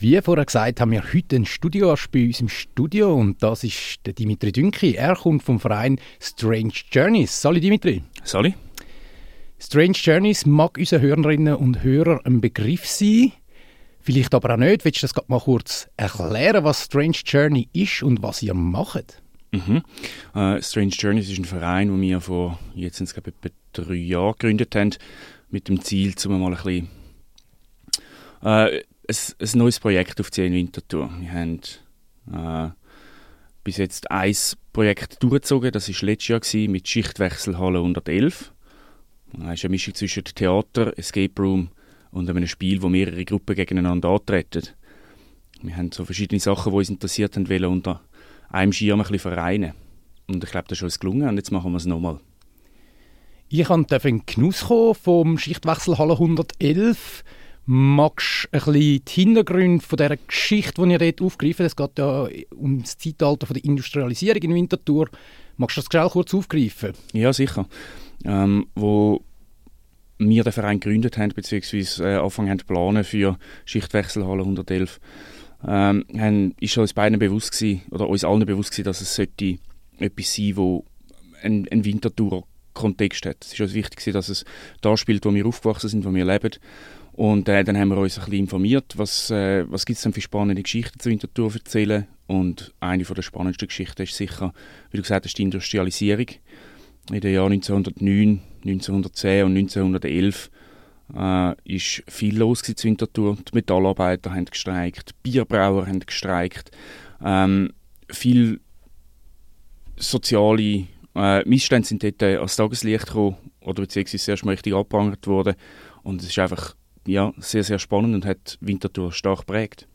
Wie vorher gesagt, haben wir heute einen Studiogast bei uns im Studio und das ist der Dimitri Dünki. Er kommt vom Verein Strange Journeys. Sali Dimitri. Sali. Strange Journeys mag unseren Hörerinnen und Hörern ein Begriff sein, vielleicht aber auch nicht. Willst du das mal kurz erklären, was Strange Journey ist und was ihr macht? Mhm. Uh, Strange Journeys ist ein Verein, den wir vor jetzt sind es, glaube ich, etwa drei Jahren gegründet haben, mit dem Ziel, um mal ein bisschen uh, ein, neues Projekt auf die Winterthur. Wir haben äh, bis jetzt ein Projekt durchgezogen, das war letztes Jahr gewesen, mit Schichtwechselhalle 111. Das ist eine Mischung zwischen Theater, Escape Room und einem Spiel, wo mehrere Gruppen gegeneinander antreten. Wir haben so verschiedene Sachen, die uns interessiert haben, wollen unter einem Schirm ein bisschen vereinen. Und ich glaube, das ist uns gelungen und jetzt machen wir es nochmal. Ich habe in den Genuss vom Schichtwechselhalle 111 Magst du ein bisschen die Hintergründe von dieser Geschichte, die ihr dort aufgreift? Es geht ja um das Zeitalter der Industrialisierung in Winterthur. Magst du das schnell kurz aufgreifen? Ja, sicher. Ähm, wo wir den Verein gegründet haben, beziehungsweise äh, angefangen haben zu planen für Schichtwechselhalle 111, ähm, ist uns beiden bewusst gewesen, oder uns allen bewusst gewesen, dass es sollte etwas sein wo ein, ein Winterthur Kontext hat. Es ist uns wichtig, dass es da spielt, wo wir aufgewachsen sind, wo wir leben und äh, dann haben wir uns ein bisschen informiert, was, äh, was gibt es denn für spannende Geschichten zu Winterthur erzählen. Und eine von der spannendsten Geschichten ist sicher, wie du gesagt hast, die Industrialisierung. In den Jahren 1909, 1910 und 1911 äh, ist viel los zu Winterthur. Die Metallarbeiter haben gestreikt, Bierbrauer haben gestreikt. Ähm, viel soziale äh, Missstände sind dort äh, ans Tageslicht gekommen oder beziehungsweise erst mal richtig abgeprangert worden. Und es ist einfach ja, sehr, sehr spannend und hat Winterthur stark geprägt.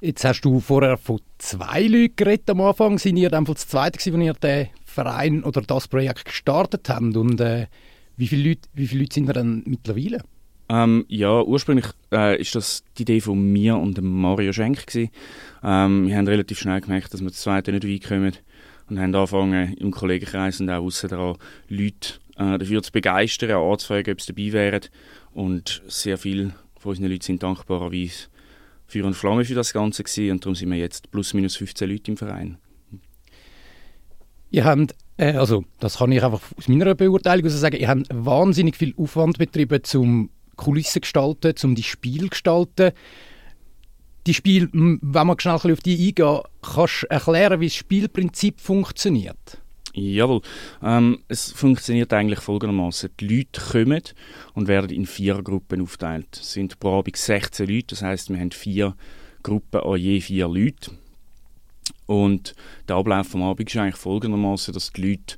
Jetzt hast du vorher von zwei Leuten geredet am Anfang. Sind ihr dann das zweite, als ihr den Verein oder das Projekt gestartet habt? Und äh, wie, viele Leute, wie viele Leute sind ihr dann mittlerweile? Ähm, ja, ursprünglich äh, ist das die Idee von mir und Mario Schenk Ähm, wir haben relativ schnell gemerkt, dass wir das zweite nicht weit kommen und haben angefangen im Kollegenkreis und auch außen daran Leute äh, dafür zu begeistern, anzufragen, ob sie dabei wären. Und sehr viele von unseren Leuten sind dankbarerweise für und Flamme für das Ganze gewesen. Und darum sind wir jetzt plus minus 15 Leute im Verein. Ihr habt, äh, also das kann ich einfach aus meiner Beurteilung also sagen, ihr habt wahnsinnig viel Aufwand betrieben, zum Kulissen gestalten, zum die Spiel gestalten. Die Spiel, wenn wir schnell auf die eingehen, kannst du erklären, wie das Spielprinzip funktioniert? Jawohl. Ähm, es funktioniert eigentlich folgendermaßen: Die Leute kommen und werden in vier Gruppen aufgeteilt. Es sind pro Abend 16 Leute, das heißt, wir haben vier Gruppen an je vier Leute. Und der Ablauf vom Abend ist eigentlich folgendermaßen, dass die Leute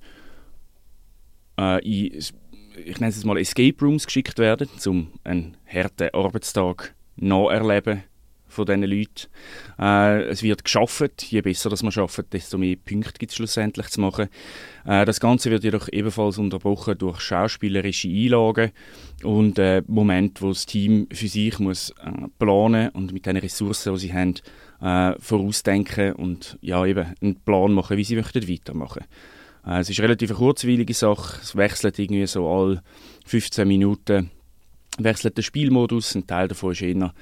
äh, in, ich nenne es mal Escape Rooms geschickt werden, um einen harten Arbeitstag nacherleben von diesen Leuten. Äh, es wird geschafft. Je besser das man schafft, desto mehr Punkte gibt es schlussendlich zu machen. Äh, das Ganze wird jedoch ebenfalls unterbrochen durch schauspielerische Einlagen und äh, Momente, wo das Team für sich muss äh, planen und mit den Ressourcen, die sie haben, äh, vorausdenken und ja, eben einen Plan machen, wie sie möchten weitermachen äh, Es ist eine relativ kurzweilige Sache. Es wechselt irgendwie so alle 15 Minuten wechselt der Spielmodus. Ein Teil davon ist eher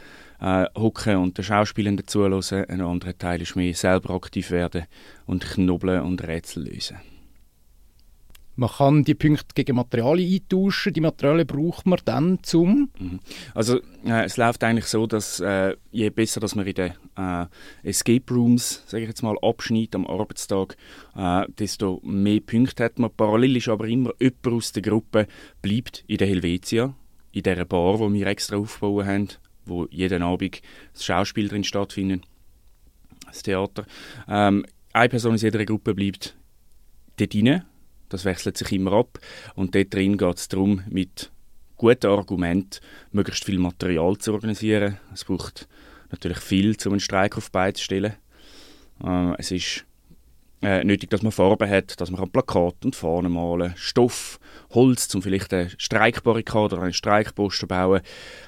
äh, hocken und den Schauspielern zuhören. Ein anderer Teil ist mehr selber aktiv werden und knobeln und Rätsel lösen. Man kann die Punkte gegen Materialien eintauschen. Die Materialien braucht man dann zum? Mhm. Also äh, es läuft eigentlich so, dass äh, je besser, dass man in den äh, Escape Rooms, sage ich jetzt mal, abschneidet am Arbeitstag, äh, desto mehr Punkte hat man. Parallel ist aber immer jemand aus der Gruppe bleibt in der Helvetia, in dieser Bar, die wir extra aufgebaut haben, wo jeden Abend das Schauspiel drin stattfindet, das Theater. Ähm, eine Person aus jeder Gruppe bleibt dort rein, das wechselt sich immer ab und dort drin geht es darum, mit guten Argumenten möglichst viel Material zu organisieren. Es braucht natürlich viel, um einen Streik auf Beine zu stellen. Äh, es ist äh, nötig, dass man Farben hat, dass man ein Plakat und Fahnen malen Stoff, Holz, um vielleicht eine Streikbarrikade oder einen Streikposter bauen.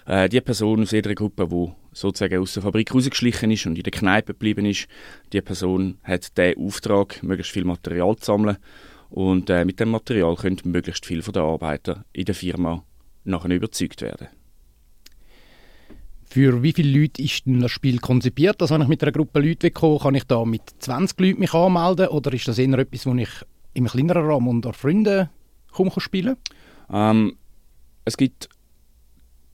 Äh, die Person aus jeder Gruppe, die sozusagen aus der Fabrik rausgeschlichen ist und in der Kneipe geblieben ist, die Person hat den Auftrag, möglichst viel Material zu sammeln und äh, mit dem Material können möglichst viele der Arbeiter in der Firma nachher überzeugt werden. Für wie viele Leute ist denn das Spiel konzipiert? Also wenn ich mit einer Gruppe Leute komme, kann ich da mit 20 Leuten mich anmelden oder ist das eher etwas, wo ich im kleineren Rahmen unter Freunden komme spielen ähm, Es gibt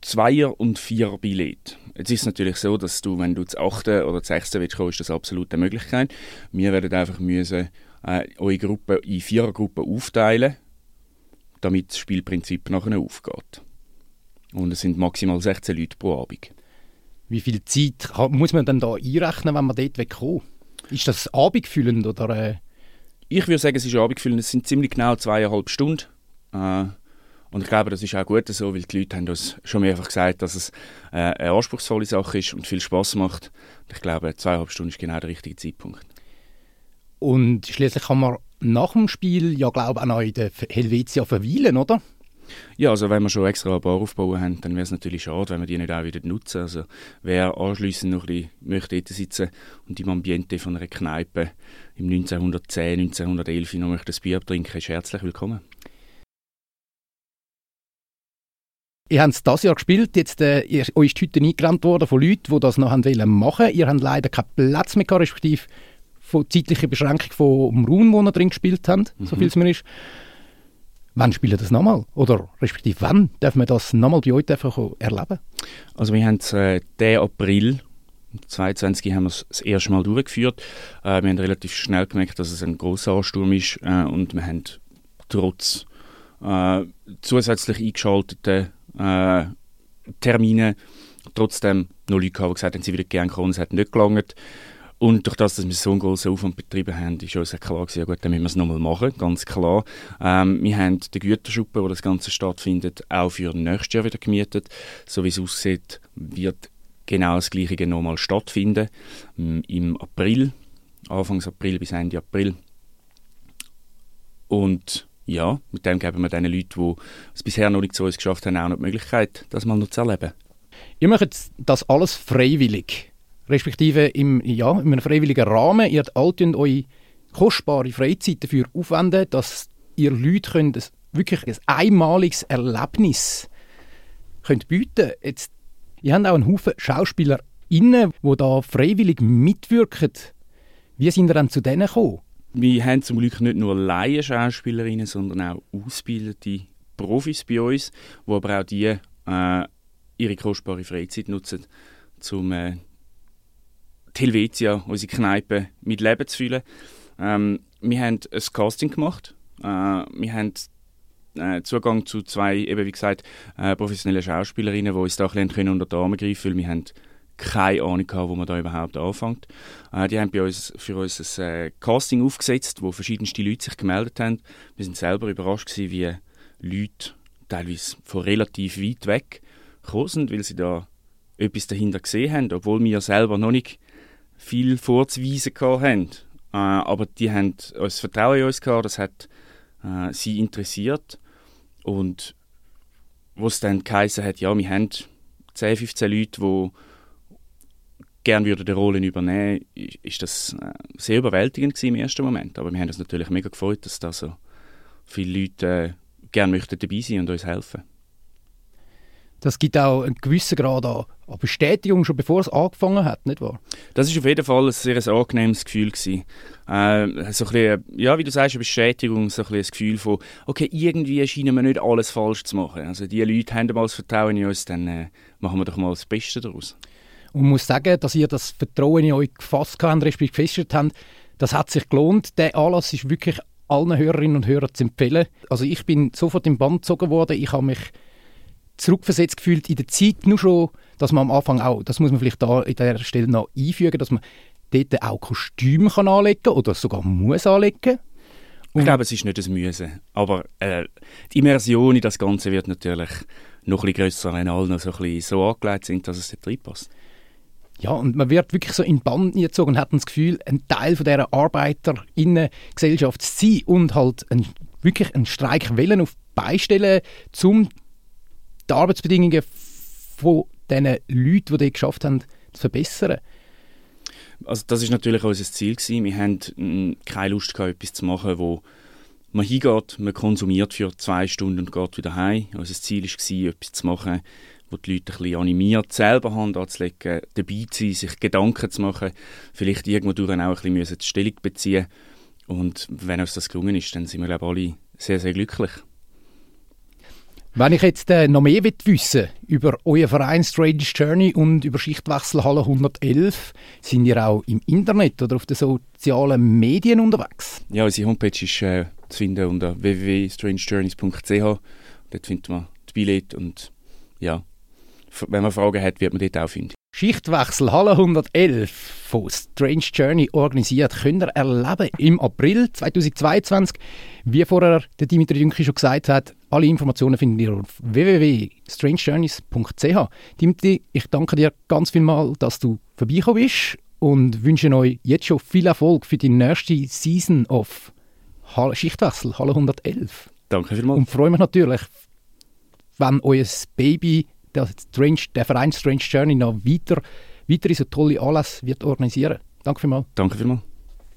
Zweier- und Vierer-Billett. Jetzt ist es natürlich so, dass du, wenn du das 8. oder das 6. willst, ist das absolut eine Möglichkeit. Wir werden einfach müssen, äh, eure Gruppe in Vierergruppen aufteilen, damit das Spielprinzip nachher aufgeht. Und es sind maximal 16 Leute pro Abend. Wie viel Zeit muss man denn da einrechnen, wenn man dort wegkommt? Ist das abendfüllend oder... Äh ich würde sagen, es ist abendfüllend. Es sind ziemlich genau zweieinhalb Stunden. Äh, und ich glaube, das ist auch gut so, weil die Leute haben uns schon mehrfach gesagt, dass es äh, eine anspruchsvolle Sache ist und viel Spaß macht. Und ich glaube, zweieinhalb Stunden ist genau der richtige Zeitpunkt. Und schließlich kann man nach dem Spiel ja, glaube ich, auch noch in der Helvetia verweilen, oder? Ja, also wenn wir schon extra eine Bar aufbauen haben, dann wäre es natürlich schade, wenn wir die nicht auch wieder nutzen. Also wer anschliessend noch ein bisschen möchte dort sitzen und im Ambiente von einer Kneipe im 1910, 1911 noch möchte ein Bier trinken, ist herzlich willkommen. Ihr habt es dieses Jahr gespielt, jetzt äh, ihr, euch ist heute eingerannt worden von Leuten, die das noch haben wollen machen. Ihr habt leider keinen Platz mehr respektive von zeitlicher Beschränkung vom Raum, wo ihr drin gespielt habt, mhm. so viel es mir ist. Wann spielt ihr das nochmal? Oder respektive wann dürfen wir das nochmal bei euch erleben? Also wir haben es äh, den April 2022 haben wir es das erste Mal durchgeführt. Äh, wir haben relativ schnell gemerkt, dass es ein großer Ansturm ist äh, und wir haben trotz äh, zusätzlich eingeschalteten äh, Termine trotzdem noch Leute gehabt, die gesagt haben, sie würden gerne kommen, es hat nicht gelangt. Und durch das, dass wir so einen großen Aufwand betrieben haben, ist uns klar gewesen, ja gut, dann müssen wir es nochmal machen, ganz klar. Ähm, wir haben den Güterschuppen, wo das Ganze stattfindet, auch für nächstes Jahr wieder gemietet. So wie es aussieht, wird genau das Gleiche nochmal stattfinden. Im April, Anfangs April bis Ende April. Und ja, mit dem geben wir den Leuten, die es bisher noch nicht zu uns geschafft haben, auch noch die Möglichkeit, das mal noch zu erleben. Ihr macht das alles freiwillig, respektive im, ja, in einem freiwilligen Rahmen. Ihr und eure kostbare Freizeit dafür aufwenden, dass ihr Leute könnt, wirklich ein einmaliges Erlebnis könnt bieten könnt. ihr habt auch einen Haufen Schauspieler die da freiwillig mitwirken. Wie sind ihr dann zu denen gekommen? Wir haben zum Glück nicht nur Laien-Schauspielerinnen, sondern auch ausgebildete Profis bei uns, die aber auch die äh, ihre kostbare Freizeit nutzen, um äh, die Helvetia, unsere Kneipe, mit Leben zu füllen. Ähm, wir haben ein Casting gemacht. Äh, wir haben äh, Zugang zu zwei, eben wie gesagt, äh, professionellen Schauspielerinnen, die uns da ein bisschen unter die Arme greifen können. Wir haben keine Ahnung gehabt, wo man da überhaupt anfängt. Äh, die haben bei uns für uns ein äh, Casting aufgesetzt, wo verschiedenste Leute sich gemeldet haben. Wir sind selber überrascht gewesen, wie Leute teilweise von relativ weit weg gekommen sind, weil sie da etwas dahinter gesehen haben, obwohl wir selber noch nicht viel vorzuweisen hatten. Äh, aber die haben uns Vertrauen in uns gehabt, das hat äh, sie interessiert. Und was dann geheißen hat, ja, wir haben 10, 15 Leute, die gerne würden die Rollen übernehmen, ist das äh, sehr überwältigend im ersten Moment. Aber wir haben uns natürlich mega gefreut, dass da so viele Leute äh, gerne möchten dabei sein und uns helfen. Das gibt auch einen gewissen Grad an Bestätigung, schon bevor es angefangen hat, nicht wahr? Das ist auf jeden Fall ein sehr angenehmes Gefühl gewesen. Äh, so ein bisschen, ja, wie du sagst, eine Bestätigung, so ein, bisschen ein Gefühl von, okay, irgendwie scheinen wir nicht alles falsch zu machen. Also die Leute haben mal das Vertrauen in uns, dann äh, machen wir doch mal das Beste daraus. Und man muss sagen, dass ihr das Vertrauen in euch gefasst habt, respektive gefestigt habt, das hat sich gelohnt. Der Anlass ist wirklich allen Hörerinnen und Hörern zu empfehlen. Also ich bin sofort im Band gezogen worden. Ich habe mich zurückversetzt gefühlt in der Zeit, nur schon, dass man am Anfang auch, das muss man vielleicht da in der Stelle noch einfügen, dass man dort auch Kostüme kann anlegen oder sogar muss anlegen. Und ich glaube, es ist nicht das Müssen, aber äh, die Immersion in das Ganze wird natürlich noch ein bisschen grösser, wenn alle noch so, ein bisschen so angelegt sind, dass es dort reinpasst. Ja, und man wird wirklich so in Band gezogen und hat das Gefühl, ein Teil von dieser Arbeiterinnengesellschaft zu sein und halt ein, wirklich einen Streik wollen auf beistellen, um die Arbeitsbedingungen von diesen Leuten, die das geschafft haben, zu verbessern. Also das ist natürlich unser Ziel gewesen. Wir mm, keine Lust gehabt, etwas zu machen, wo man hingeht, man konsumiert für zwei Stunden und geht wieder heim. Unser Ziel war, etwas zu machen, wo die Leute ein bisschen animiert, selber Hand anzulegen, dabei zu sein, sich Gedanken zu machen, vielleicht irgendwo durch auch ein bisschen Stellung beziehen und wenn uns das gelungen ist, dann sind wir glaube alle sehr, sehr glücklich. Wenn ich jetzt äh, noch mehr wissen über euer Verein Strange Journey und über Schichtwechselhalle 111, sind ihr auch im Internet oder auf den sozialen Medien unterwegs? Ja, unsere Homepage ist äh, zu finden unter www.strangejourneys.ch. Dort findet man die Billette und ja, wenn man Fragen hat, wird man dort auch finden. Schichtwechsel Halle 111 von Strange Journey organisiert könnt ihr erleben im April 2022. Wie vorher der Dimitri Dünki schon gesagt hat, alle Informationen findet ihr auf www.strangejourneys.ch. Dimitri, ich danke dir ganz vielmal, dass du vorbeigekommen bist und wünsche euch jetzt schon viel Erfolg für die nächste Season of Schichtwechsel Halle 111. Danke vielmals. Und freue mich natürlich, wenn euer Baby der, Strange, der Verein Strange Journey noch weiter, weitere so tolle Anlässe wird organisieren. Danke vielmals. Danke vielmals.